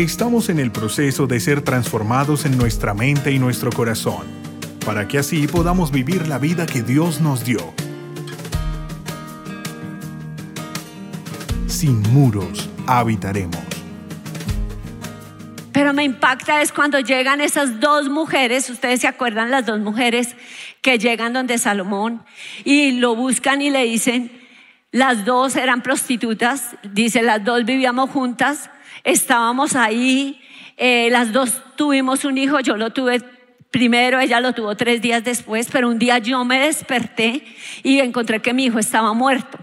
Estamos en el proceso de ser transformados en nuestra mente y nuestro corazón, para que así podamos vivir la vida que Dios nos dio. Sin muros habitaremos. Pero me impacta es cuando llegan esas dos mujeres, ustedes se acuerdan las dos mujeres que llegan donde Salomón y lo buscan y le dicen, las dos eran prostitutas, dice, las dos vivíamos juntas, estábamos ahí, eh, las dos tuvimos un hijo, yo lo tuve primero, ella lo tuvo tres días después, pero un día yo me desperté y encontré que mi hijo estaba muerto.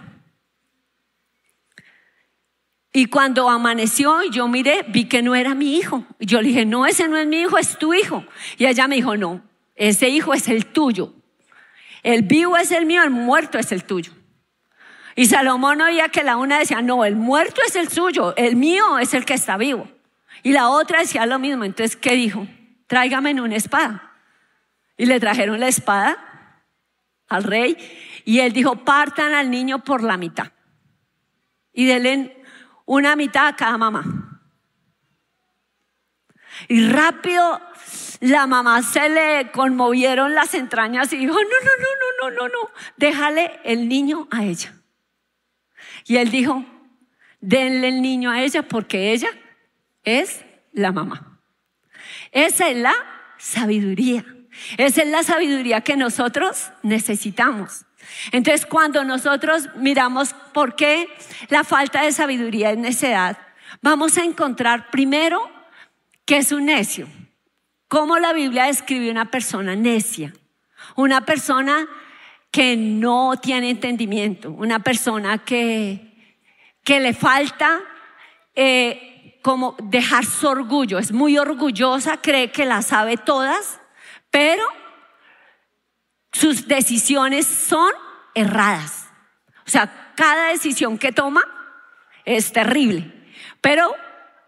Y cuando amaneció, yo miré, vi que no era mi hijo. Y yo le dije, no, ese no es mi hijo, es tu hijo. Y ella me dijo, no, ese hijo es el tuyo. El vivo es el mío, el muerto es el tuyo. Y Salomón oía que la una decía, no, el muerto es el suyo, el mío es el que está vivo. Y la otra decía lo mismo. Entonces, ¿qué dijo? Tráigame una espada. Y le trajeron la espada al rey y él dijo, partan al niño por la mitad. Y denle una mitad a cada mamá. Y rápido la mamá se le conmovieron las entrañas y dijo, no, no, no, no, no, no, no, déjale el niño a ella. Y él dijo, denle el niño a ella porque ella es la mamá. Esa es la sabiduría. Esa es la sabiduría que nosotros necesitamos. Entonces, cuando nosotros miramos por qué la falta de sabiduría es necedad, vamos a encontrar primero que es un necio. ¿Cómo la Biblia describe una persona necia? Una persona que no tiene entendimiento, una persona que, que le falta eh, como dejar su orgullo, es muy orgullosa, cree que la sabe todas, pero sus decisiones son erradas. O sea, cada decisión que toma es terrible, pero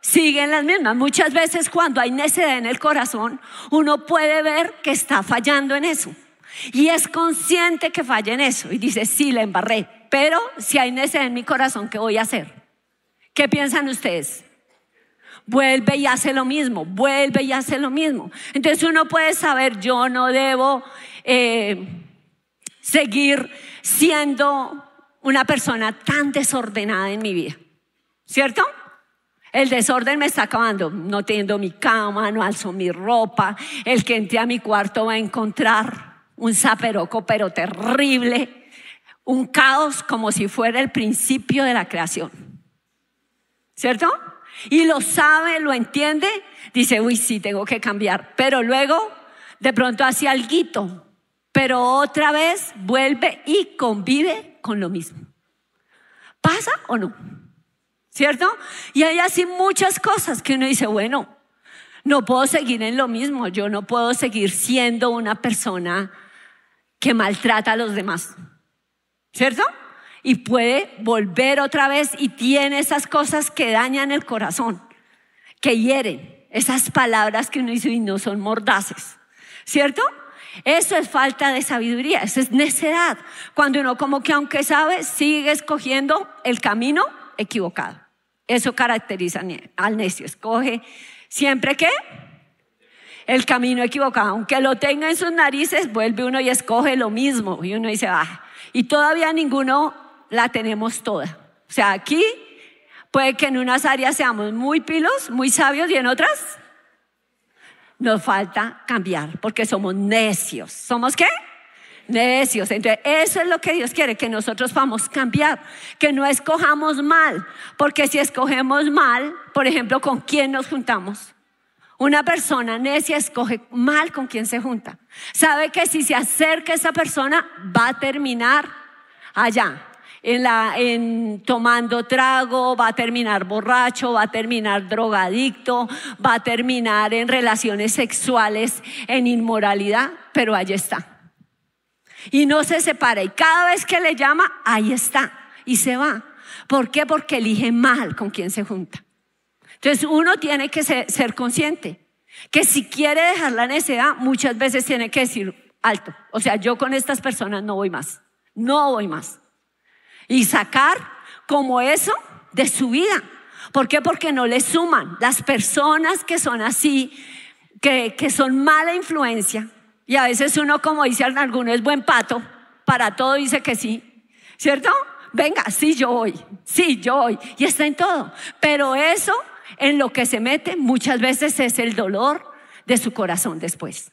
siguen las mismas. Muchas veces cuando hay necedad en el corazón, uno puede ver que está fallando en eso. Y es consciente que falla en eso. Y dice, sí, la embarré. Pero si hay necedad en mi corazón, ¿qué voy a hacer? ¿Qué piensan ustedes? Vuelve y hace lo mismo, vuelve y hace lo mismo. Entonces uno puede saber, yo no debo eh, seguir siendo una persona tan desordenada en mi vida. ¿Cierto? El desorden me está acabando. No tengo mi cama, no alzo mi ropa. El que entre a mi cuarto va a encontrar un zaperoco, pero terrible. Un caos como si fuera el principio de la creación. ¿Cierto? Y lo sabe, lo entiende. Dice, uy, sí, tengo que cambiar. Pero luego, de pronto hace algo. Pero otra vez vuelve y convive con lo mismo. ¿Pasa o no? ¿cierto? Y hay así muchas cosas que uno dice, bueno, no puedo seguir en lo mismo, yo no puedo seguir siendo una persona que maltrata a los demás, ¿cierto? Y puede volver otra vez y tiene esas cosas que dañan el corazón, que hieren, esas palabras que uno dice y no son mordaces, ¿cierto? Eso es falta de sabiduría, eso es necedad. Cuando uno como que aunque sabe, sigue escogiendo el camino equivocado. Eso caracteriza al necio. Escoge siempre que el camino equivocado. Aunque lo tenga en sus narices, vuelve uno y escoge lo mismo. Y uno dice, ah, y todavía ninguno la tenemos toda. O sea, aquí puede que en unas áreas seamos muy pilos, muy sabios y en otras nos falta cambiar porque somos necios. ¿Somos qué? necios. Entonces, eso es lo que Dios quiere, que nosotros vamos a cambiar, que no escojamos mal, porque si escogemos mal, por ejemplo, ¿con quién nos juntamos? Una persona necia escoge mal con quién se junta. Sabe que si se acerca a esa persona va a terminar allá, en, la, en tomando trago, va a terminar borracho, va a terminar drogadicto, va a terminar en relaciones sexuales, en inmoralidad, pero allí está. Y no se separa. Y cada vez que le llama, ahí está. Y se va. ¿Por qué? Porque elige mal con quien se junta. Entonces uno tiene que ser, consciente que si quiere dejar la necedad, muchas veces tiene que decir alto. O sea, yo con estas personas no voy más. No voy más. Y sacar como eso de su vida. ¿Por qué? Porque no le suman. Las personas que son así, que, que son mala influencia, y a veces uno, como dicen algunos, es buen pato, para todo dice que sí, ¿cierto? Venga, sí, yo voy, sí, yo voy, y está en todo. Pero eso, en lo que se mete, muchas veces es el dolor de su corazón después.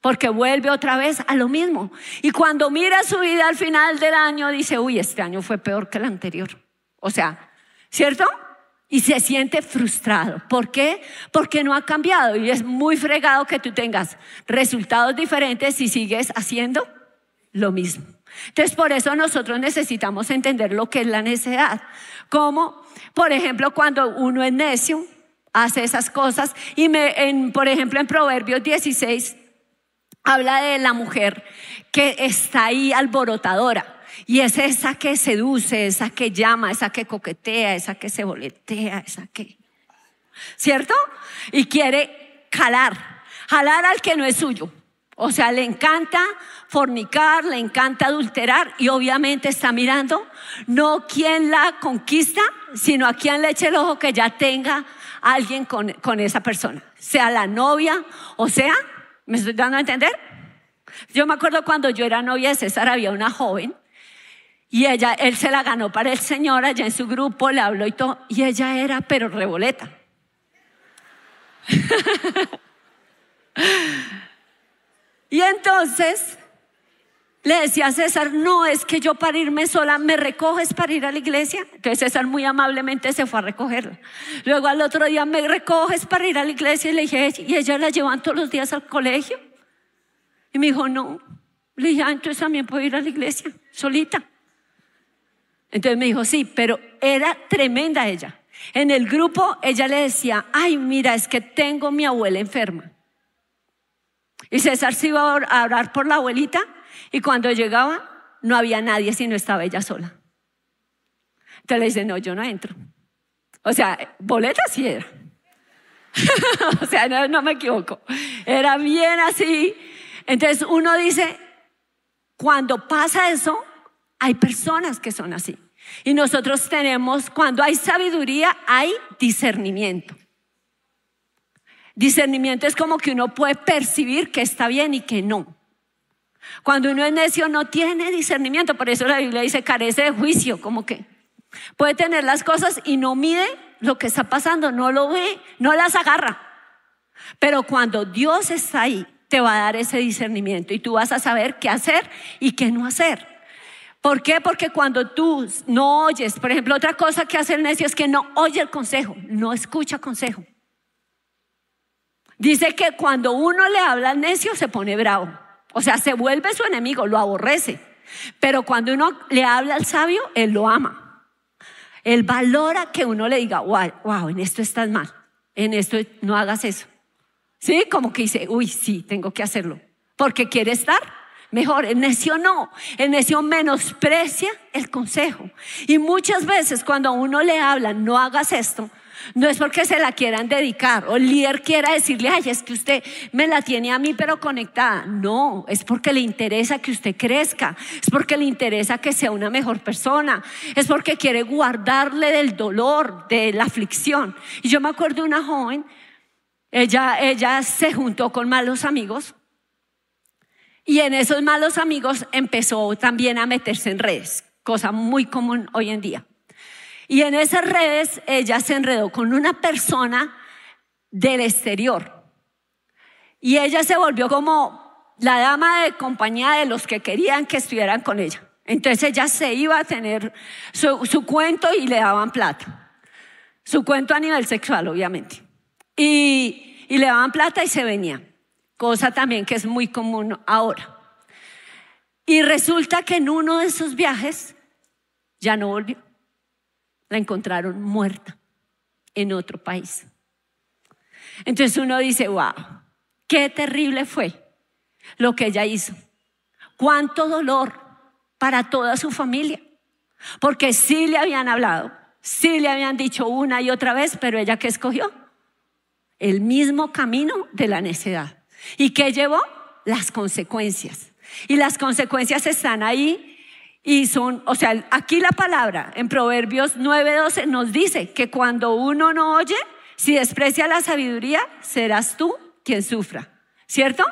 Porque vuelve otra vez a lo mismo. Y cuando mira su vida al final del año, dice, uy, este año fue peor que el anterior. O sea, ¿cierto? Y se siente frustrado. ¿Por qué? Porque no ha cambiado. Y es muy fregado que tú tengas resultados diferentes si sigues haciendo lo mismo. Entonces, por eso nosotros necesitamos entender lo que es la necedad. Como, por ejemplo, cuando uno es necio, hace esas cosas. Y me, por ejemplo, en Proverbios 16, habla de la mujer que está ahí alborotadora. Y es esa que seduce, esa que llama, esa que coquetea, esa que se boletea, esa que... ¿Cierto? Y quiere jalar, jalar al que no es suyo. O sea, le encanta fornicar, le encanta adulterar y obviamente está mirando no quién la conquista, sino a quién le eche el ojo que ya tenga alguien con, con esa persona, sea la novia o sea, ¿me estoy dando a entender? Yo me acuerdo cuando yo era novia de César, había una joven y ella, él se la ganó para el Señor allá en su grupo, le habló y todo. Y ella era, pero reboleta. y entonces le decía a César, no, es que yo para irme sola, ¿me recoges para ir a la iglesia? Entonces César muy amablemente se fue a recogerla. Luego al otro día, ¿me recoges para ir a la iglesia? Y le dije, ¿y ella la llevan todos los días al colegio? Y me dijo, no. Le dije, ah, entonces también puedo ir a la iglesia, solita. Entonces me dijo, sí, pero era tremenda ella. En el grupo ella le decía, ay, mira, es que tengo mi abuela enferma. Y César se iba a orar por la abuelita y cuando llegaba no había nadie sino estaba ella sola. Entonces le dice, no, yo no entro. O sea, boleta sí era. o sea, no, no me equivoco. Era bien así. Entonces uno dice, cuando pasa eso, hay personas que son así. Y nosotros tenemos, cuando hay sabiduría, hay discernimiento. Discernimiento es como que uno puede percibir que está bien y que no. Cuando uno es necio no tiene discernimiento, por eso la Biblia dice carece de juicio, como que puede tener las cosas y no mide lo que está pasando, no lo ve, no las agarra. Pero cuando Dios está ahí, te va a dar ese discernimiento y tú vas a saber qué hacer y qué no hacer. ¿Por qué? Porque cuando tú no oyes, por ejemplo, otra cosa que hace el necio es que no oye el consejo, no escucha consejo. Dice que cuando uno le habla al necio se pone bravo, o sea, se vuelve su enemigo, lo aborrece. Pero cuando uno le habla al sabio, él lo ama. Él valora que uno le diga, wow, wow, en esto estás mal, en esto no hagas eso. Sí, como que dice, uy, sí, tengo que hacerlo, porque quiere estar mejor. El necio no. El necio menosprecia el consejo. Y muchas veces cuando a uno le hablan, no hagas esto, no es porque se la quieran dedicar o el líder quiera decirle, ay, es que usted me la tiene a mí pero conectada. No, es porque le interesa que usted crezca, es porque le interesa que sea una mejor persona, es porque quiere guardarle del dolor, de la aflicción. Y yo me acuerdo de una joven, ella, ella se juntó con malos amigos y en esos malos amigos empezó también a meterse en redes, cosa muy común hoy en día. Y en esas redes ella se enredó con una persona del exterior. Y ella se volvió como la dama de compañía de los que querían que estuvieran con ella. Entonces ella se iba a tener su, cuento y le daban plata. Su cuento a nivel sexual, obviamente. Y, y le daban plata y se venía cosa también que es muy común ahora. Y resulta que en uno de esos viajes ya no volvió. La encontraron muerta en otro país. Entonces uno dice, wow, qué terrible fue lo que ella hizo. Cuánto dolor para toda su familia. Porque sí le habían hablado, sí le habían dicho una y otra vez, pero ella que escogió el mismo camino de la necedad. ¿Y qué llevó? Las consecuencias. Y las consecuencias están ahí Y son, o sea, aquí la palabra en Proverbios 9:12 nos dice que cuando uno no oye, si desprecia la sabiduría, serás tú quien sufra. ¿Cierto?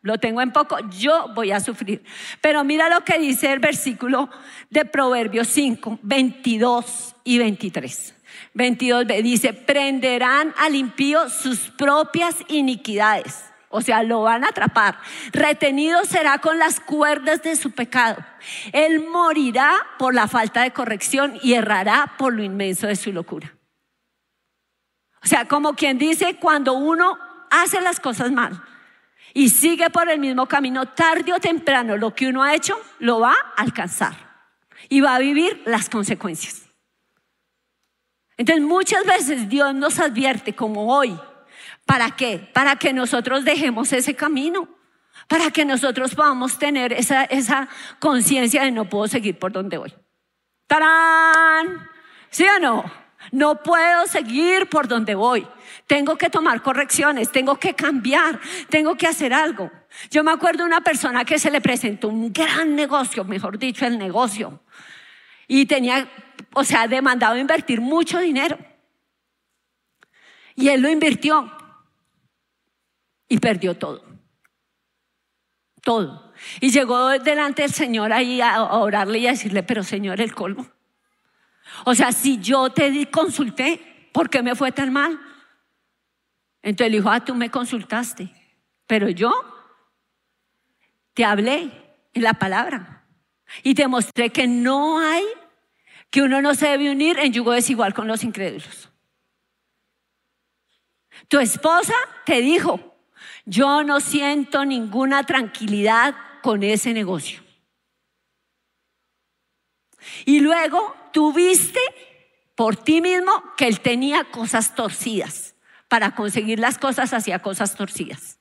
Lo tengo en poco, yo voy a sufrir. Pero mira lo que dice el versículo de Proverbios 5, 22 y 23. 22 dice, prenderán al impío sus propias iniquidades. O sea, lo van a atrapar. Retenido será con las cuerdas de su pecado. Él morirá por la falta de corrección y errará por lo inmenso de su locura. O sea, como quien dice, cuando uno hace las cosas mal, y sigue por el mismo camino, tarde o temprano lo que uno ha hecho lo va a alcanzar y va a vivir las consecuencias. Entonces muchas veces Dios nos advierte como hoy, ¿para qué? Para que nosotros dejemos ese camino, para que nosotros podamos tener esa, esa conciencia de no puedo seguir por donde voy. ¡Tarán! ¿Sí o no? No puedo seguir por donde voy. Tengo que tomar correcciones, tengo que cambiar, tengo que hacer algo. Yo me acuerdo de una persona que se le presentó un gran negocio, mejor dicho, el negocio. Y tenía, o sea, demandado invertir mucho dinero. Y él lo invirtió. Y perdió todo. Todo. Y llegó delante del Señor ahí a orarle y a decirle, pero Señor, el colmo. O sea, si yo te consulté, ¿por qué me fue tan mal? Entonces le dijo, ah, tú me consultaste, pero yo te hablé en la palabra y te mostré que no hay, que uno no se debe unir en yugo desigual con los incrédulos. Tu esposa te dijo, yo no siento ninguna tranquilidad con ese negocio. Y luego tuviste por ti mismo que él tenía cosas torcidas para conseguir las cosas hacia cosas torcidas.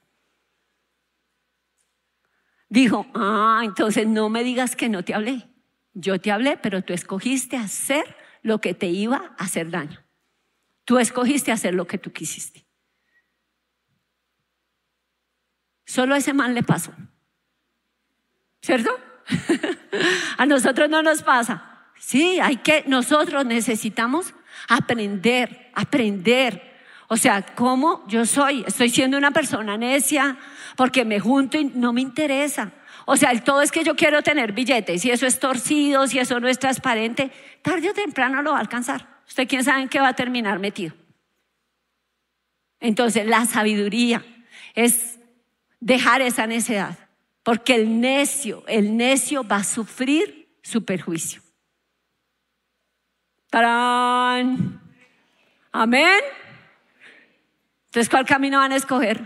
Dijo, ah, entonces no me digas que no te hablé. Yo te hablé, pero tú escogiste hacer lo que te iba a hacer daño. Tú escogiste hacer lo que tú quisiste. Solo a ese mal le pasó. ¿Cierto? a nosotros no nos pasa. Sí, hay que, nosotros necesitamos aprender, aprender o sea, ¿cómo yo soy? Estoy siendo una persona necia porque me junto y no me interesa. O sea, el todo es que yo quiero tener billetes. Si eso es torcido, si eso no es transparente, tarde o temprano lo va a alcanzar. ¿Usted quién sabe en qué va a terminar metido? Entonces, la sabiduría es dejar esa necedad. Porque el necio, el necio va a sufrir su perjuicio. ¡Tarán! Amén. Entonces, ¿cuál camino van a escoger?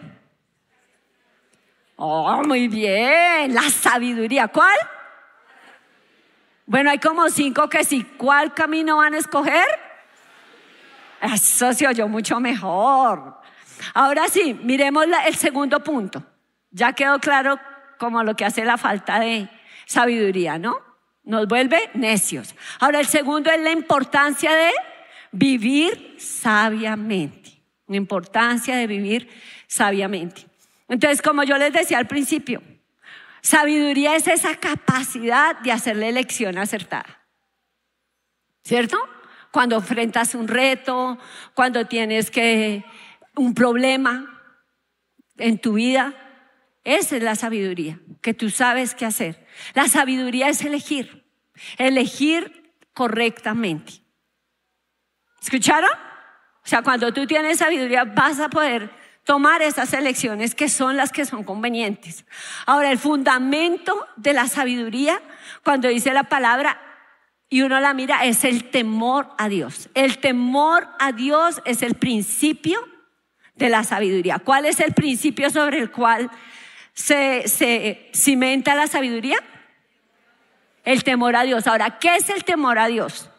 Oh, muy bien, la sabiduría. ¿Cuál? Bueno, hay como cinco que sí. ¿Cuál camino van a escoger? Eso se oyó mucho mejor. Ahora sí, miremos el segundo punto. Ya quedó claro como lo que hace la falta de sabiduría, ¿no? Nos vuelve necios. Ahora, el segundo es la importancia de vivir sabiamente la importancia de vivir sabiamente. Entonces, como yo les decía al principio, sabiduría es esa capacidad de hacer la elección acertada. ¿Cierto? Cuando enfrentas un reto, cuando tienes que un problema en tu vida, esa es la sabiduría, que tú sabes qué hacer. La sabiduría es elegir, elegir correctamente. ¿Escucharon? O sea, cuando tú tienes sabiduría vas a poder tomar esas elecciones que son las que son convenientes. Ahora, el fundamento de la sabiduría, cuando dice la palabra y uno la mira, es el temor a Dios. El temor a Dios es el principio de la sabiduría. ¿Cuál es el principio sobre el cual se, cimenta la sabiduría? El temor a Dios. Ahora, ¿qué es el temor a Dios?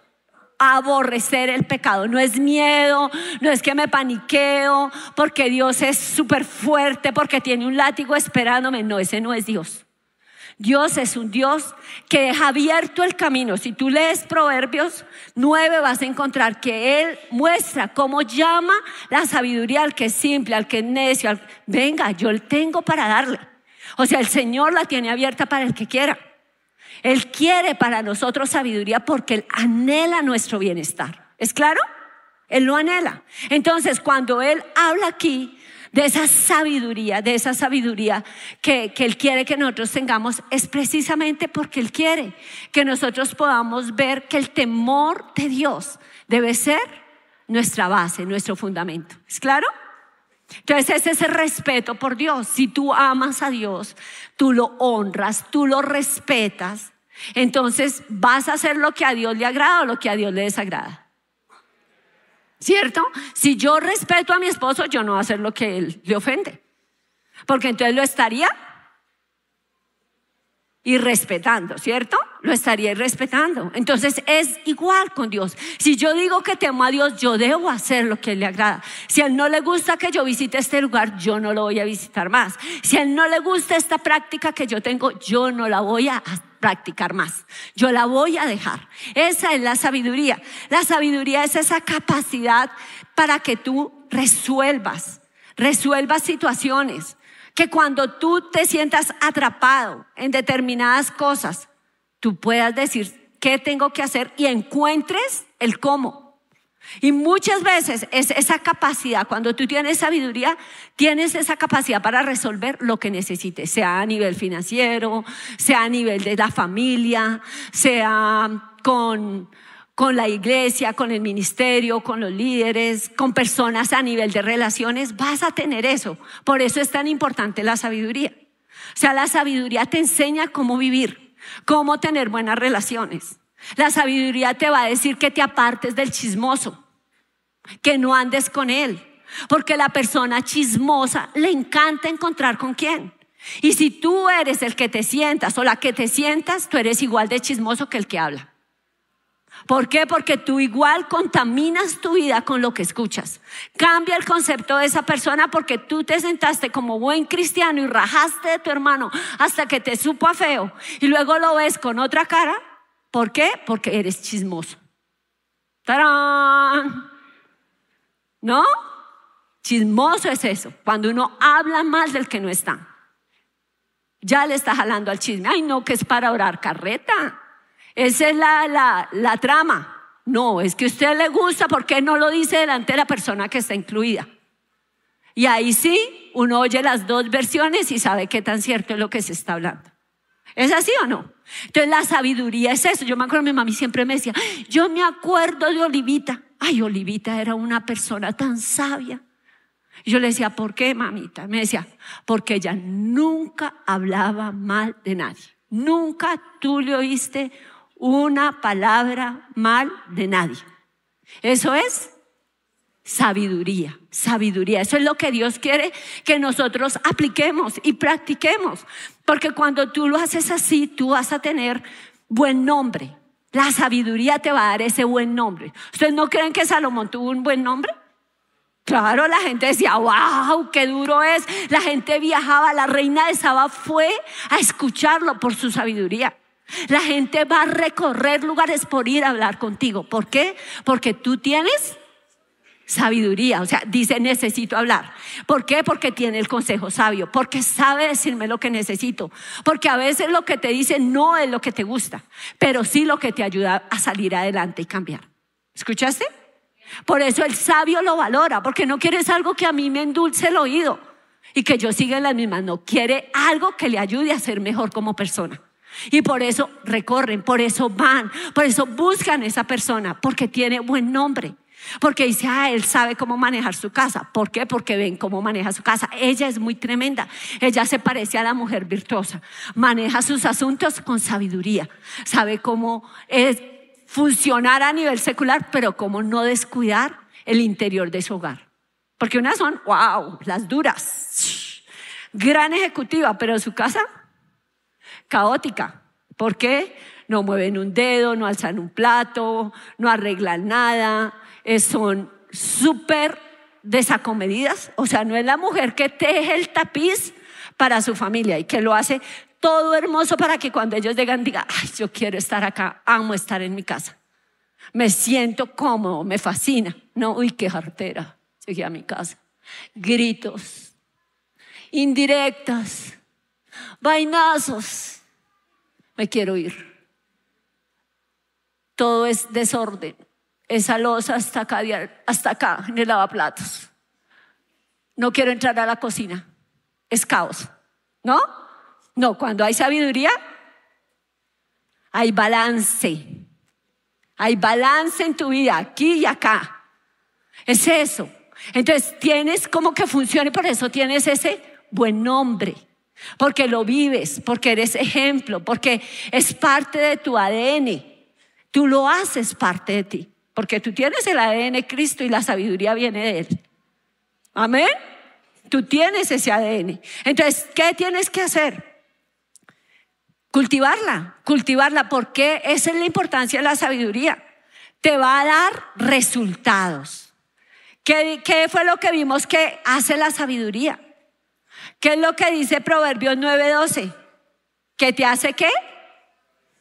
aborrecer el pecado. No es miedo, no es que me paniqueo porque Dios es súper fuerte, porque tiene un látigo esperándome. No, ese no es Dios. Dios es un Dios que deja abierto el camino. Si tú lees Proverbios 9 vas a encontrar que Él muestra cómo llama la sabiduría al que es simple, al que es necio. Venga, yo tengo para darle. O sea, el Señor la tiene abierta para el que quiera. Él quiere para nosotros sabiduría porque Él anhela nuestro bienestar. ¿Es claro? Él lo anhela. Entonces, cuando Él habla aquí de esa sabiduría, de esa sabiduría que, que, Él quiere que nosotros tengamos, es precisamente porque Él quiere que nosotros podamos ver que el temor de Dios debe ser nuestra base, nuestro fundamento. ¿Es claro? Entonces ese es el respeto por Dios. Si tú amas a Dios, tú lo honras, tú lo respetas, entonces vas a hacer lo que a Dios le agrada o lo que a Dios le desagrada. ¿Cierto? Si yo respeto a mi esposo, yo no voy a hacer lo que él le ofende. Porque entonces lo estaría y respetando, ¿cierto? Lo estaría respetando. Entonces es igual con Dios. Si yo digo que temo a Dios, yo debo hacer lo que le agrada. Si a Él no le gusta que yo visite este lugar, yo no lo voy a visitar más. Si a Él no le gusta esta práctica que yo tengo, yo no la voy a practicar más. Yo la voy a dejar. Esa es la sabiduría. La sabiduría es esa capacidad para que tú resuelvas, resuelvas situaciones que cuando tú te sientas atrapado en determinadas cosas, tú puedas decir qué tengo que hacer y encuentres el cómo. Y muchas veces es esa capacidad, cuando tú tienes sabiduría, tienes esa capacidad para resolver lo que necesites, sea a nivel financiero, sea a nivel de la familia, sea con con la iglesia, con el ministerio, con los líderes, con personas a nivel de relaciones, vas a tener eso. Por eso es tan importante la sabiduría. O sea, la sabiduría te enseña cómo vivir, cómo tener buenas relaciones. La sabiduría te va a decir que te apartes del chismoso, que no andes con él, porque la persona chismosa le encanta encontrar con quién. Y si tú eres el que te sientas o la que te sientas, tú eres igual de chismoso que el que habla. ¿Por qué? Porque tú igual contaminas tu vida con lo que escuchas. Cambia el concepto de esa persona porque tú te sentaste como buen cristiano y rajaste de tu hermano hasta que te supo a feo y luego lo ves con otra cara. ¿Por qué? Porque eres chismoso. ¡Tarán! ¿No? Chismoso es eso, cuando uno habla mal del que no está. Ya le está jalando al chisme. Ay, no, que es para orar carreta. Esa es la, la, trama. No, es que a usted le gusta porque no lo dice delante de la persona que está incluida. Y ahí sí, uno oye las dos versiones y sabe qué tan cierto es lo que se está hablando. ¿Es así o no? Entonces la sabiduría es eso. Yo me acuerdo, mi mami siempre me decía, yo me acuerdo de Olivita. Ay, Olivita era una persona tan sabia. Yo le decía, ¿por qué, mamita? Me decía, porque ella nunca hablaba mal de nadie. Nunca tú le oíste una palabra mal de nadie. Eso es sabiduría, sabiduría. Eso es lo que Dios quiere que nosotros apliquemos y practiquemos. Porque cuando tú lo haces así, tú vas a tener buen nombre. La sabiduría te va a dar ese buen nombre. ¿Ustedes no creen que Salomón tuvo un buen nombre? Claro, la gente decía, wow, qué duro es. La gente viajaba, la reina de Saba fue a escucharlo por su sabiduría. La gente va a recorrer lugares por ir a hablar contigo. ¿Por qué? Porque tú tienes sabiduría. O sea, dice, necesito hablar. ¿Por qué? Porque tiene el consejo sabio. Porque sabe decirme lo que necesito. Porque a veces lo que te dice no es lo que te gusta, pero sí lo que te ayuda a salir adelante y cambiar. ¿Escuchaste? Por eso el sabio lo valora, porque no quieres algo que a mí me endulce el oído y que yo siga en las mismas. No, quiere algo que le ayude a ser mejor como persona. Y por eso recorren, por eso van, por eso buscan a esa persona, porque tiene buen nombre. Porque dice, ah, él sabe cómo manejar su casa. ¿Por qué? Porque ven cómo maneja su casa. Ella es muy tremenda. Ella se parece a la mujer virtuosa. Maneja sus asuntos con sabiduría. Sabe cómo es funcionar a nivel secular, pero cómo no descuidar el interior de su hogar. Porque unas son, wow, las duras. Gran ejecutiva, pero su casa caótica. ¿Por qué? No mueven un dedo, no alzan un plato, no arreglan nada, son súper desacomedidas. O sea, no es la mujer que teje el tapiz para su familia y que lo hace todo hermoso para que cuando ellos llegan digan, ay, yo quiero estar acá, amo estar en mi casa. Me siento cómodo, me fascina. No, uy, qué jartera. Llegué a mi casa. Gritos, indirectas, vainazos me quiero ir. todo es desorden. Esa losa hasta acá, hasta acá en el lavaplatos. No quiero entrar a la cocina. Es caos. ¿No? No, cuando hay sabiduría, hay balance. Hay balance en tu vida, aquí y acá. Es eso. Entonces tienes como que funcione, por eso tienes ese buen nombre. Porque lo vives, porque eres ejemplo, porque es parte de tu ADN. Tú lo haces parte de ti, porque tú tienes el ADN Cristo y la sabiduría viene de Él. Amén. Tú tienes ese ADN. Entonces, ¿qué tienes que hacer? Cultivarla, cultivarla, porque esa es la importancia de la sabiduría. Te va a dar resultados. ¿Qué, qué fue lo que vimos que hace la sabiduría? ¿Qué es lo que dice Proverbios 9:12? ¿Que te hace qué?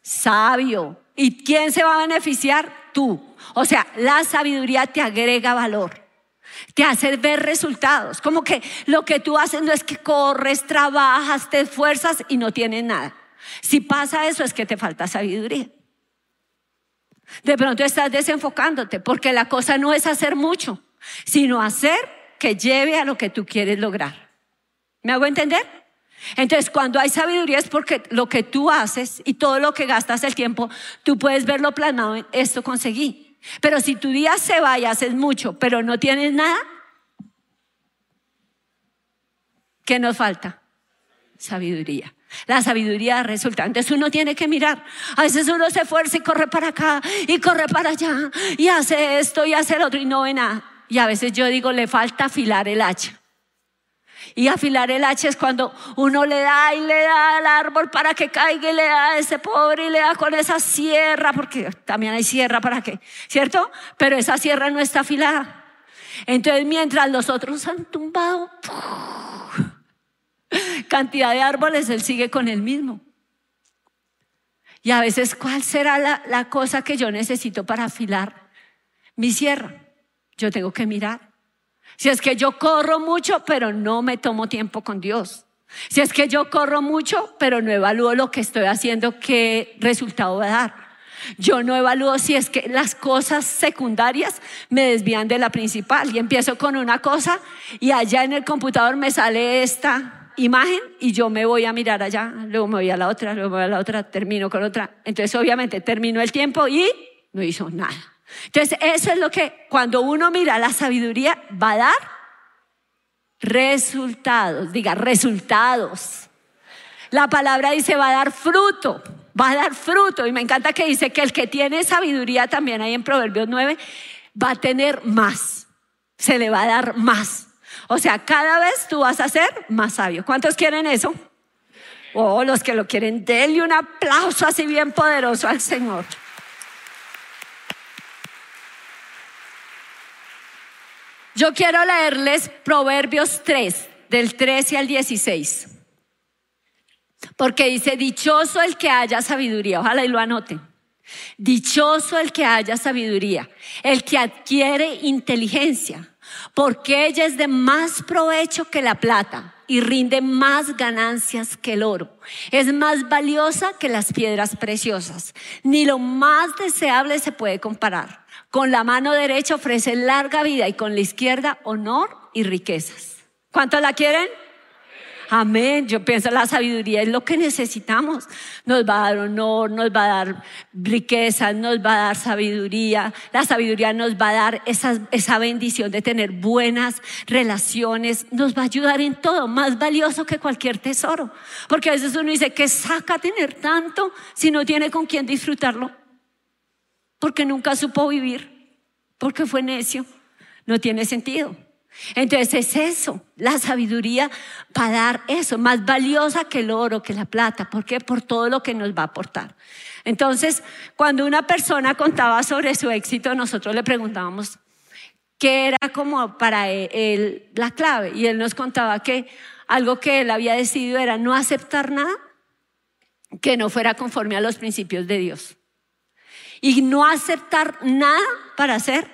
Sabio. ¿Y quién se va a beneficiar? Tú. O sea, la sabiduría te agrega valor. Te hace ver resultados. Como que lo que tú haces no es que corres, trabajas, te esfuerzas y no tienes nada. Si pasa eso es que te falta sabiduría. De pronto estás desenfocándote porque la cosa no es hacer mucho, sino hacer que lleve a lo que tú quieres lograr. ¿Me hago entender? Entonces, cuando hay sabiduría es porque lo que tú haces y todo lo que gastas el tiempo, tú puedes verlo plasmado en esto conseguí. Pero si tu día se va y haces mucho, pero no tienes nada, ¿qué nos falta? Sabiduría. La sabiduría resulta. Entonces uno tiene que mirar. A veces uno se esfuerza y corre para acá y corre para allá y hace esto y hace lo otro y no ve nada. Y a veces yo digo, le falta afilar el hacha. Y afilar el hacha es cuando uno le da y le da al árbol para que caiga y le da a ese pobre y le da con esa sierra, porque también hay sierra para qué, ¿cierto? Pero esa sierra no está afilada. Entonces mientras los otros han tumbado cantidad de árboles, él sigue con el mismo. Y a veces, ¿cuál será la, la cosa que yo necesito para afilar mi sierra? Yo tengo que mirar. Si es que yo corro mucho, pero no me tomo tiempo con Dios. Si es que yo corro mucho, pero no evalúo lo que estoy haciendo, qué resultado va a dar. Yo no evalúo si es que las cosas secundarias me desvían de la principal y empiezo con una cosa y allá en el computador me sale esta imagen y yo me voy a mirar allá, luego me voy a la otra, luego me voy a la otra, termino con otra. Entonces obviamente termino el tiempo y no hizo nada. Entonces, eso es lo que cuando uno mira la sabiduría va a dar resultados, diga resultados. La palabra dice va a dar fruto, va a dar fruto. Y me encanta que dice que el que tiene sabiduría también ahí en Proverbios 9 va a tener más, se le va a dar más. O sea, cada vez tú vas a ser más sabio. ¿Cuántos quieren eso? Oh, los que lo quieren, denle un aplauso así bien poderoso al Señor. Yo quiero leerles Proverbios 3, del 13 al 16. Porque dice, dichoso el que haya sabiduría, ojalá y lo anoten. Dichoso el que haya sabiduría, el que adquiere inteligencia, porque ella es de más provecho que la plata y rinde más ganancias que el oro. Es más valiosa que las piedras preciosas. Ni lo más deseable se puede comparar. Con la mano derecha ofrece larga vida y con la izquierda honor y riquezas. ¿Cuántos la quieren? Amén. Yo pienso la sabiduría es lo que necesitamos. Nos va a dar honor, nos va a dar riqueza, nos va a dar sabiduría. La sabiduría nos va a dar esa, esa bendición de tener buenas relaciones. Nos va a ayudar en todo, más valioso que cualquier tesoro. Porque a veces uno dice, ¿qué saca tener tanto si no tiene con quién disfrutarlo? Porque nunca supo vivir, porque fue necio. No tiene sentido. Entonces es eso, la sabiduría para dar eso, más valiosa que el oro, que la plata. ¿Por qué? Por todo lo que nos va a aportar. Entonces, cuando una persona contaba sobre su éxito, nosotros le preguntábamos qué era como para él la clave. Y él nos contaba que algo que él había decidido era no aceptar nada que no fuera conforme a los principios de Dios y no aceptar nada para hacer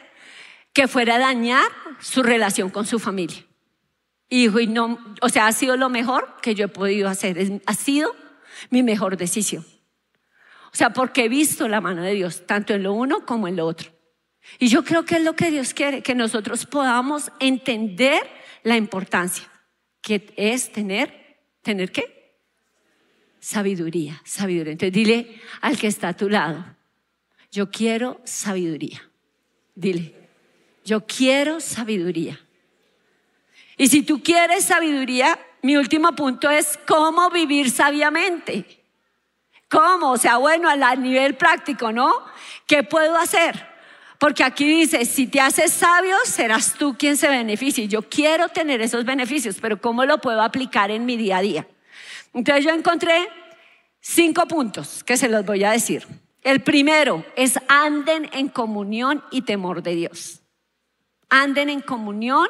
que fuera a dañar su relación con su familia. Y dijo, y no, o sea, ha sido lo mejor que yo he podido hacer, ha sido mi mejor decisión. O sea, porque he visto la mano de Dios, tanto en lo uno como en lo otro. Y yo creo que es lo que Dios quiere, que nosotros podamos entender la importancia que es tener, ¿tener qué? Sabiduría, sabiduría. Entonces dile al que está a tu lado, yo quiero sabiduría. Dile, yo quiero sabiduría. Y si tú quieres sabiduría, mi último punto es cómo vivir sabiamente. ¿Cómo? O sea, bueno, a nivel práctico, ¿no? ¿Qué puedo hacer? Porque aquí dice, si te haces sabio, serás tú quien se beneficie. Yo quiero tener esos beneficios, pero ¿cómo lo puedo aplicar en mi día a día? Entonces yo encontré cinco puntos que se los voy a decir. El primero es anden en comunión y temor de Dios. Anden en comunión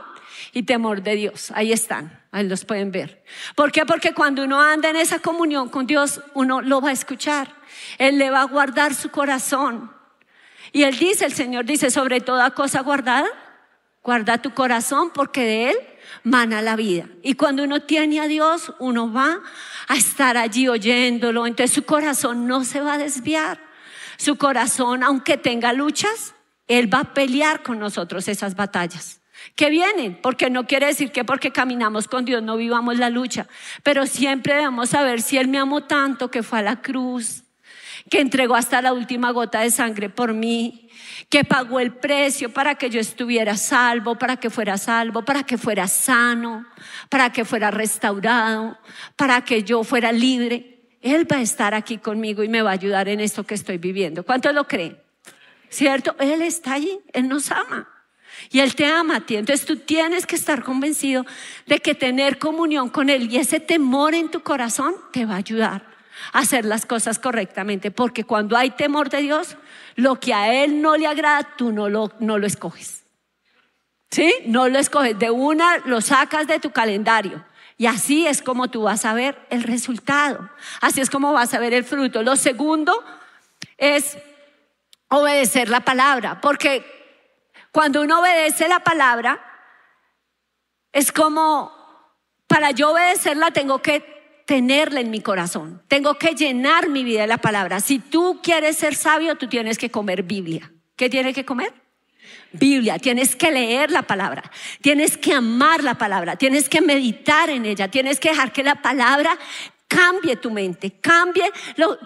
y temor de Dios. Ahí están, ahí los pueden ver. ¿Por qué? Porque cuando uno anda en esa comunión con Dios, uno lo va a escuchar. Él le va a guardar su corazón. Y Él dice, el Señor dice, sobre toda cosa guardada, guarda tu corazón porque de Él mana la vida. Y cuando uno tiene a Dios, uno va a estar allí oyéndolo. Entonces su corazón no se va a desviar. Su corazón, aunque tenga luchas, Él va a pelear con nosotros esas batallas que vienen, porque no quiere decir que porque caminamos con Dios no vivamos la lucha, pero siempre debemos saber si Él me amó tanto que fue a la cruz, que entregó hasta la última gota de sangre por mí, que pagó el precio para que yo estuviera salvo, para que fuera salvo, para que fuera sano, para que fuera restaurado, para que yo fuera libre. Él va a estar aquí conmigo y me va a ayudar en esto que estoy viviendo. ¿Cuántos lo creen? ¿Cierto? Él está allí, Él nos ama. Y Él te ama a ti. Entonces tú tienes que estar convencido de que tener comunión con Él y ese temor en tu corazón te va a ayudar a hacer las cosas correctamente. Porque cuando hay temor de Dios, lo que a Él no le agrada, tú no lo, no lo escoges. ¿Sí? No lo escoges. De una lo sacas de tu calendario. Y así es como tú vas a ver el resultado. Así es como vas a ver el fruto. Lo segundo es obedecer la palabra. Porque cuando uno obedece la palabra, es como, para yo obedecerla tengo que tenerla en mi corazón, tengo que llenar mi vida de la palabra. Si tú quieres ser sabio, tú tienes que comer Biblia. ¿Qué tienes que comer? Biblia, tienes que leer la palabra, tienes que amar la palabra, tienes que meditar en ella, tienes que dejar que la palabra cambie tu mente, cambie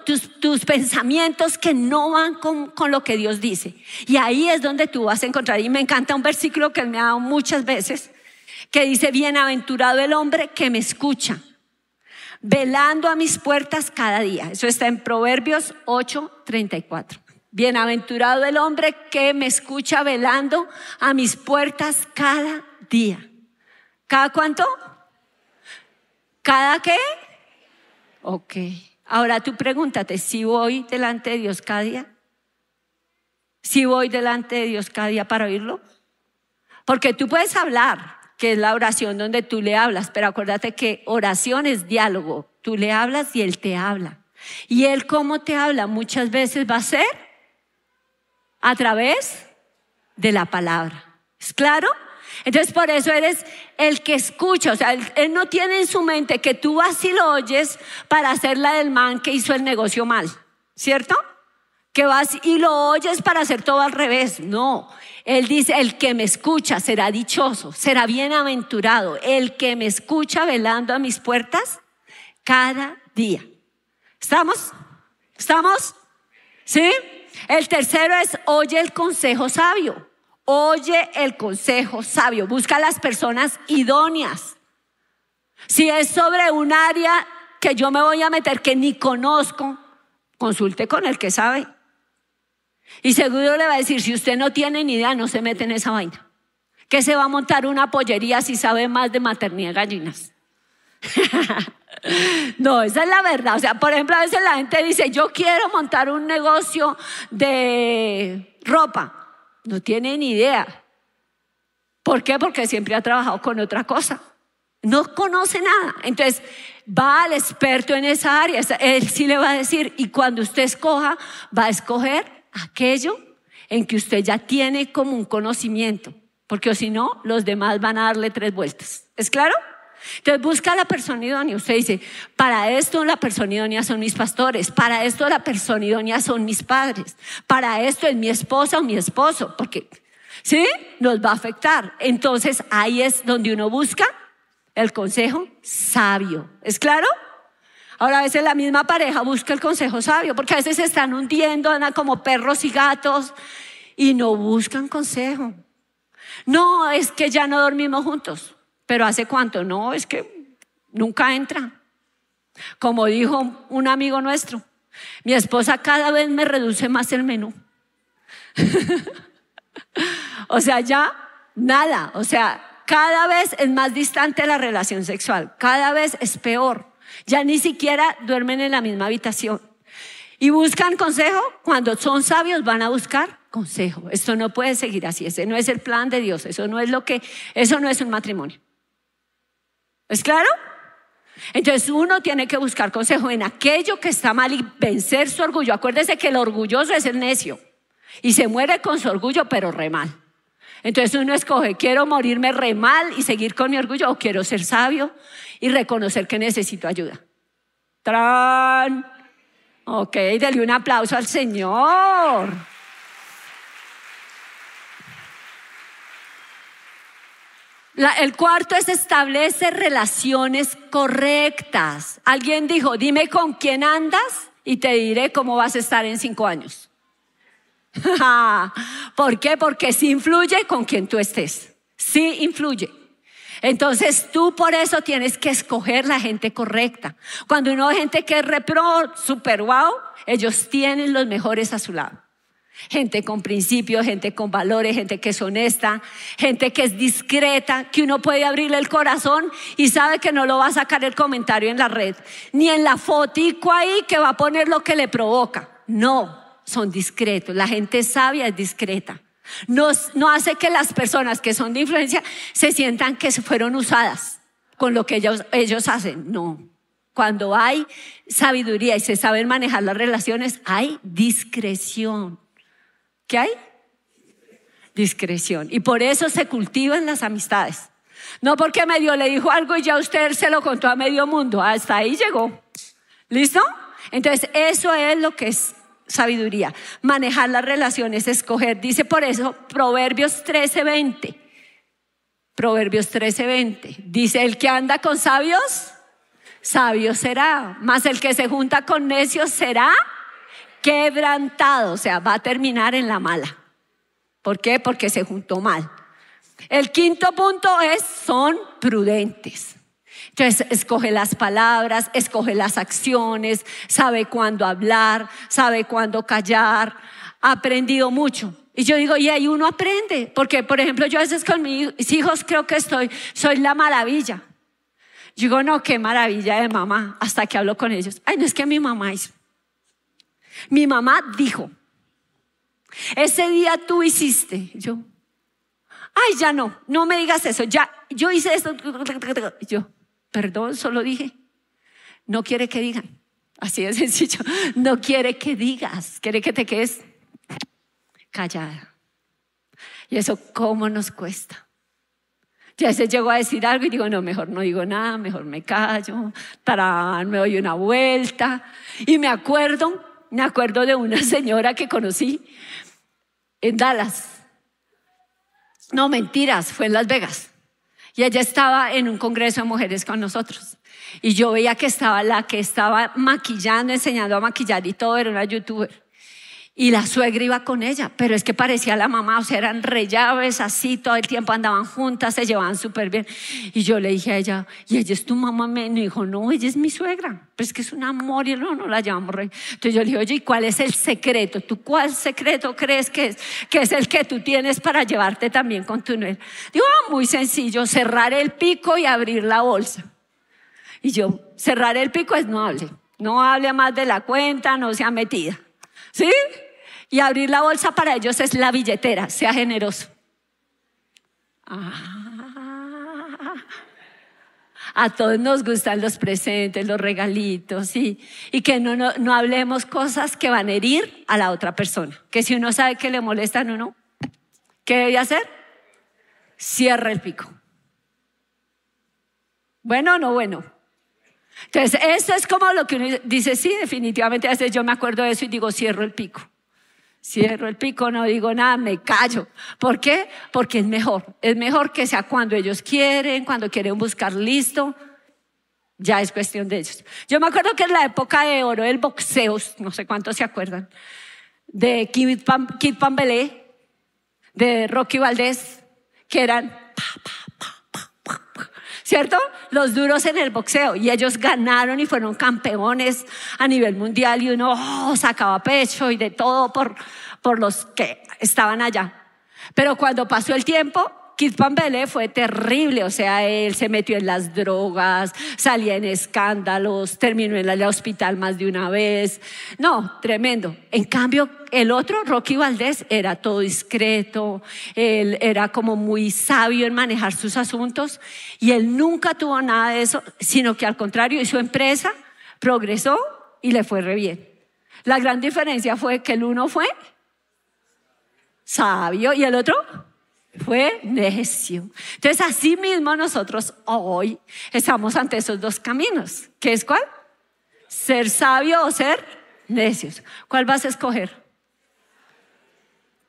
tus, pensamientos que no van con, con, lo que Dios dice. Y ahí es donde tú vas a encontrar. Y me encanta un versículo que me ha dado muchas veces, que dice, bienaventurado el hombre que me escucha, velando a mis puertas cada día. Eso está en Proverbios 8:34. Bienaventurado el hombre que me escucha velando a mis puertas cada día. ¿Cada cuánto? ¿Cada qué? Ok. Ahora tú pregúntate, si voy delante de Dios cada día, si voy delante de Dios cada día para oírlo, porque tú puedes hablar, que es la oración donde tú le hablas, pero acuérdate que oración es diálogo, tú le hablas y Él te habla. Y Él cómo te habla muchas veces va a ser a través de la palabra. ¿Es claro? Entonces por eso eres el que escucha, o sea, él, no tiene en su mente que tú vas y lo oyes para hacer la del man que hizo el negocio mal, ¿cierto? Que vas y lo oyes para hacer todo al revés. No, él dice, el que me escucha será dichoso, será bienaventurado, el que me escucha velando a mis puertas cada día. ¿Estamos? ¿Estamos? ¿Sí? El tercero es, oye el consejo sabio. Oye el consejo sabio, busca las personas idóneas. Si es sobre un área que yo me voy a meter que ni conozco, consulte con el que sabe. Y seguro le va a decir, si usted no tiene ni idea, no se mete en esa vaina. Que se va a montar una pollería si sabe más de maternidad de gallinas. no, esa es la verdad. O sea, por ejemplo, a veces la gente dice, yo quiero montar un negocio de ropa. No tiene ni idea. ¿Por qué? Porque siempre ha trabajado con otra cosa. No conoce nada. Entonces, va al experto en esa área. Él sí le va a decir, y cuando usted escoja, va a escoger aquello en que usted ya tiene como un conocimiento. Porque si no, los demás van a darle tres vueltas. ¿Es claro? Entonces busca la persona idónea. Usted dice, para esto la persona idónea son mis pastores, para esto la persona idónea son mis padres, para esto es mi esposa o mi esposo, porque, ¿sí? Nos va a afectar. Entonces ahí es donde uno busca el consejo sabio. ¿Es claro? Ahora a veces la misma pareja busca el consejo sabio, porque a veces se están hundiendo, andan como perros y gatos y no buscan consejo. No, es que ya no dormimos juntos. Pero ¿hace cuánto? No, es que nunca entra. Como dijo un amigo nuestro, mi esposa cada vez me reduce más el menú. o sea, ya nada. O sea, cada vez es más distante la relación sexual. Cada vez es peor. Ya ni siquiera duermen en la misma habitación. Y buscan consejo. Cuando son sabios van a buscar consejo. Esto no puede seguir así. Ese no es el plan de Dios. Eso no es lo que, eso no es un matrimonio. ¿Es claro? Entonces uno tiene que buscar consejo en aquello que está mal y vencer su orgullo. Acuérdese que el orgulloso es el necio y se muere con su orgullo, pero re mal. Entonces uno escoge, quiero morirme re mal y seguir con mi orgullo o quiero ser sabio y reconocer que necesito ayuda. ¡Tran! Ok, dale un aplauso al Señor. El cuarto es establecer relaciones correctas. Alguien dijo, dime con quién andas y te diré cómo vas a estar en cinco años. ¿Por qué? Porque sí influye con quien tú estés. Sí influye. Entonces tú por eso tienes que escoger la gente correcta. Cuando uno ve gente que es repro, super wow, ellos tienen los mejores a su lado. Gente con principios, gente con valores, gente que es honesta, gente que es discreta, que uno puede abrirle el corazón y sabe que no lo va a sacar el comentario en la red, ni en la fotico ahí que va a poner lo que le provoca. No, son discretos. La gente sabia es discreta. No, no hace que las personas que son de influencia se sientan que se fueron usadas con lo que ellos, ellos hacen. No. Cuando hay sabiduría y se saben manejar las relaciones, hay discreción. ¿Qué hay? Discreción. Y por eso se cultivan las amistades. No porque medio le dijo algo y ya usted se lo contó a medio mundo. Hasta ahí llegó. ¿Listo? Entonces, eso es lo que es sabiduría. Manejar las relaciones, escoger. Dice por eso Proverbios 13:20. Proverbios 13:20. Dice, el que anda con sabios, sabio será. Mas el que se junta con necios será quebrantado, o sea, va a terminar en la mala. ¿Por qué? Porque se juntó mal. El quinto punto es, son prudentes. Entonces, escoge las palabras, escoge las acciones, sabe cuándo hablar, sabe cuándo callar. Ha aprendido mucho. Y yo digo, y ahí uno aprende, porque por ejemplo, yo a veces con mis hijos creo que estoy, soy la maravilla. Yo digo, no, qué maravilla de mamá, hasta que hablo con ellos. Ay, no es que mi mamá hizo. Mi mamá dijo, ese día tú hiciste. Yo, ay, ya no, no me digas eso, ya, yo hice esto. Yo, perdón, solo dije, no quiere que digan. Así de sencillo, no quiere que digas, quiere que te quedes callada. Y eso, ¿cómo nos cuesta? Ya se llegó a decir algo y digo, no, mejor no digo nada, mejor me callo, tarán, me doy una vuelta. Y me acuerdo me acuerdo de una señora que conocí en Dallas. No, mentiras, fue en Las Vegas. Y ella estaba en un congreso de mujeres con nosotros. Y yo veía que estaba la que estaba maquillando, enseñando a maquillar y todo, era una youtuber. Y la suegra iba con ella, pero es que parecía la mamá, o sea, eran rellaves así, todo el tiempo andaban juntas, se llevaban súper bien. Y yo le dije a ella, ¿y ella es tu mamá? Me dijo, no, ella es mi suegra, pero es que es un amor y no, no la llamamos rey. Entonces yo le dije, oye, ¿y cuál es el secreto? ¿Tú cuál secreto crees que es, que es el que tú tienes para llevarte también con tu nuera? Digo, ah, muy sencillo, cerrar el pico y abrir la bolsa. Y yo, cerrar el pico es no hable, no hable más de la cuenta, no sea metida. ¿Sí? Y abrir la bolsa para ellos es la billetera, sea generoso. Ah. A todos nos gustan los presentes, los regalitos, y que no, no, no, hablemos cosas que van a herir a la otra persona. Que si uno sabe que le molestan o no, ¿qué debe hacer? Cierra el pico. Bueno o no bueno. Entonces, esto es como lo que uno dice, sí, definitivamente, a veces yo me acuerdo de eso y digo, cierro el pico. Cierro el pico, no digo nada, me callo. ¿Por qué? Porque es mejor. Es mejor que sea cuando ellos quieren, cuando quieren buscar listo. Ya es cuestión de ellos. Yo me acuerdo que en la época de oro del boxeo, no sé cuántos se acuerdan, de Kid, Pam, Pambelé, de Rocky Valdés, que eran ¿cierto? Los duros en el boxeo y ellos ganaron y fueron campeones a nivel mundial y uno oh, sacaba pecho y de todo por, por los que estaban allá. Pero cuando pasó el tiempo, Kid Pambele fue terrible, o sea, él se metió en las drogas, salía en escándalos, terminó en el hospital más de una vez. No, tremendo. En cambio, el otro, Rocky Valdés, era todo discreto, él era como muy sabio en manejar sus asuntos y él nunca tuvo nada de eso, sino que al contrario, y su empresa progresó y le fue re bien. La gran diferencia fue que el uno fue sabio y el otro fue necio. Entonces, así mismo nosotros hoy estamos ante esos dos caminos. ¿Qué es cuál? Ser sabio o ser necios. ¿Cuál vas a escoger?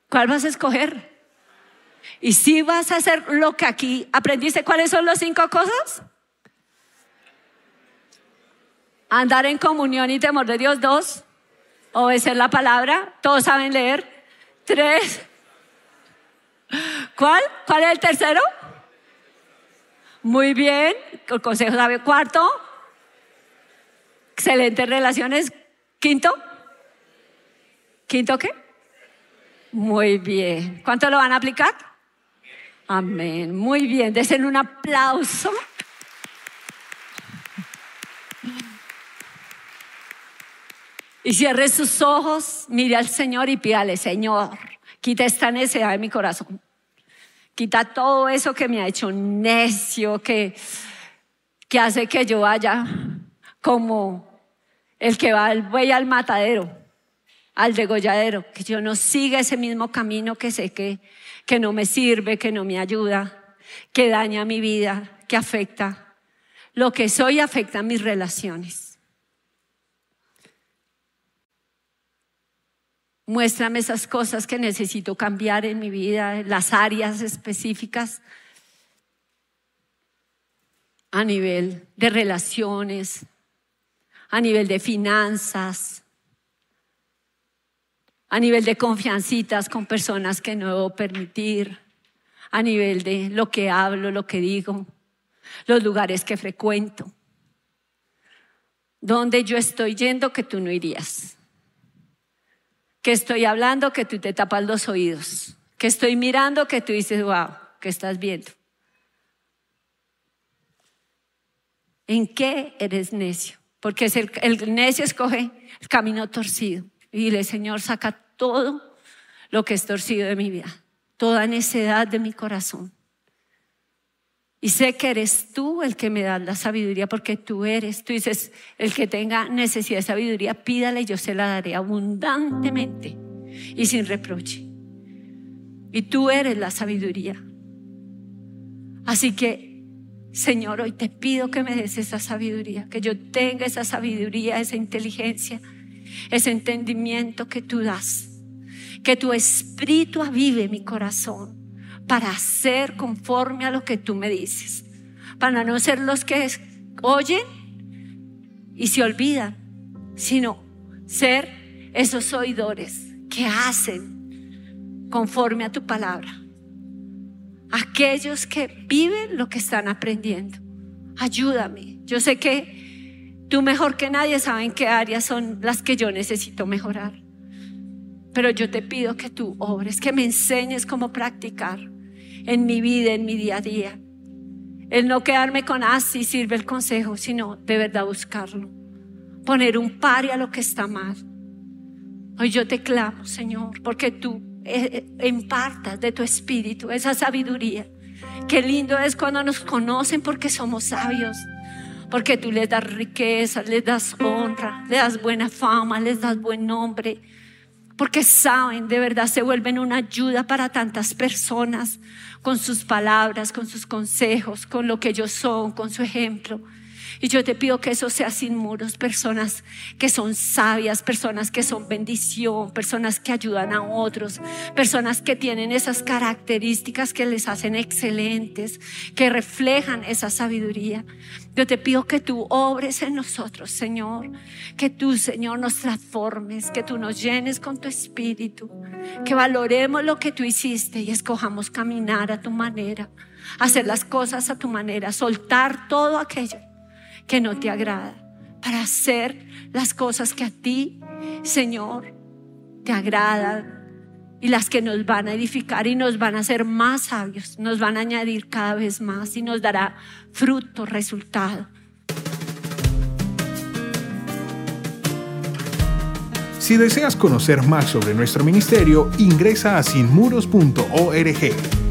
¿Cuál vas a escoger? Y si vas a hacer lo que aquí aprendiste, ¿cuáles son las cinco cosas? Andar en comunión y temor de Dios. Dos, obedecer la palabra. Todos saben leer. Tres, ¿Cuál? ¿Cuál es el tercero? Muy bien, el consejo sabe. Cuarto, excelentes relaciones. Quinto, ¿quinto qué? Muy bien. ¿Cuánto lo van a aplicar? Amén. Muy bien. Desen un aplauso. Y cierre sus ojos, mire al Señor y pídale, Señor, Quita esta necedad de mi corazón. Quita todo eso que me ha hecho necio, que, que hace que yo vaya como el que va al buey al matadero, al degolladero, que yo no siga ese mismo camino que sé que, que no me sirve, que no me ayuda, que daña mi vida, que afecta. Lo que soy afecta mis relaciones. Muéstrame esas cosas que necesito cambiar en mi vida, las áreas específicas a nivel de relaciones, a nivel de finanzas, a nivel de confiancitas con personas que no debo permitir, a nivel de lo que hablo, lo que digo, los lugares que frecuento, donde yo estoy yendo que tú no irías que estoy hablando que tú te tapas los oídos, que estoy mirando que tú dices, wow, ¿qué estás viendo? ¿En qué eres necio? Porque el, el necio escoge el camino torcido y dile, Señor, saca todo lo que es torcido de mi vida, toda necedad de mi corazón. Y sé que eres tú el que me da la sabiduría porque tú eres. Tú dices, el que tenga necesidad de sabiduría, pídale yo se la daré abundantemente y sin reproche. Y tú eres la sabiduría. Así que, Señor, hoy te pido que me des esa sabiduría, que yo tenga esa sabiduría, esa inteligencia, ese entendimiento que tú das. Que tu espíritu avive mi corazón para hacer conforme a lo que tú me dices, para no ser los que oyen y se olvidan, sino ser esos oidores que hacen conforme a tu palabra. Aquellos que viven lo que están aprendiendo. Ayúdame. Yo sé que tú mejor que nadie sabes en qué áreas son las que yo necesito mejorar. Pero yo te pido que tú obres, que me enseñes cómo practicar en mi vida, en mi día a día. El no quedarme con ah, sirve el consejo, sino de verdad buscarlo. Poner un par a lo que está mal. Hoy yo te clamo, Señor, porque tú eh, eh, impartas de tu espíritu esa sabiduría. Qué lindo es cuando nos conocen porque somos sabios. Porque tú les das riqueza, les das honra, les das buena fama, les das buen nombre. Porque saben, de verdad se vuelven una ayuda para tantas personas con sus palabras, con sus consejos, con lo que ellos son, con su ejemplo. Y yo te pido que eso sea sin muros, personas que son sabias, personas que son bendición, personas que ayudan a otros, personas que tienen esas características que les hacen excelentes, que reflejan esa sabiduría. Yo te pido que tú obres en nosotros, Señor, que tú, Señor, nos transformes, que tú nos llenes con tu espíritu, que valoremos lo que tú hiciste y escojamos caminar a tu manera, hacer las cosas a tu manera, soltar todo aquello que no te agrada, para hacer las cosas que a ti, Señor, te agradan y las que nos van a edificar y nos van a hacer más sabios, nos van a añadir cada vez más y nos dará fruto, resultado. Si deseas conocer más sobre nuestro ministerio, ingresa a sinmuros.org.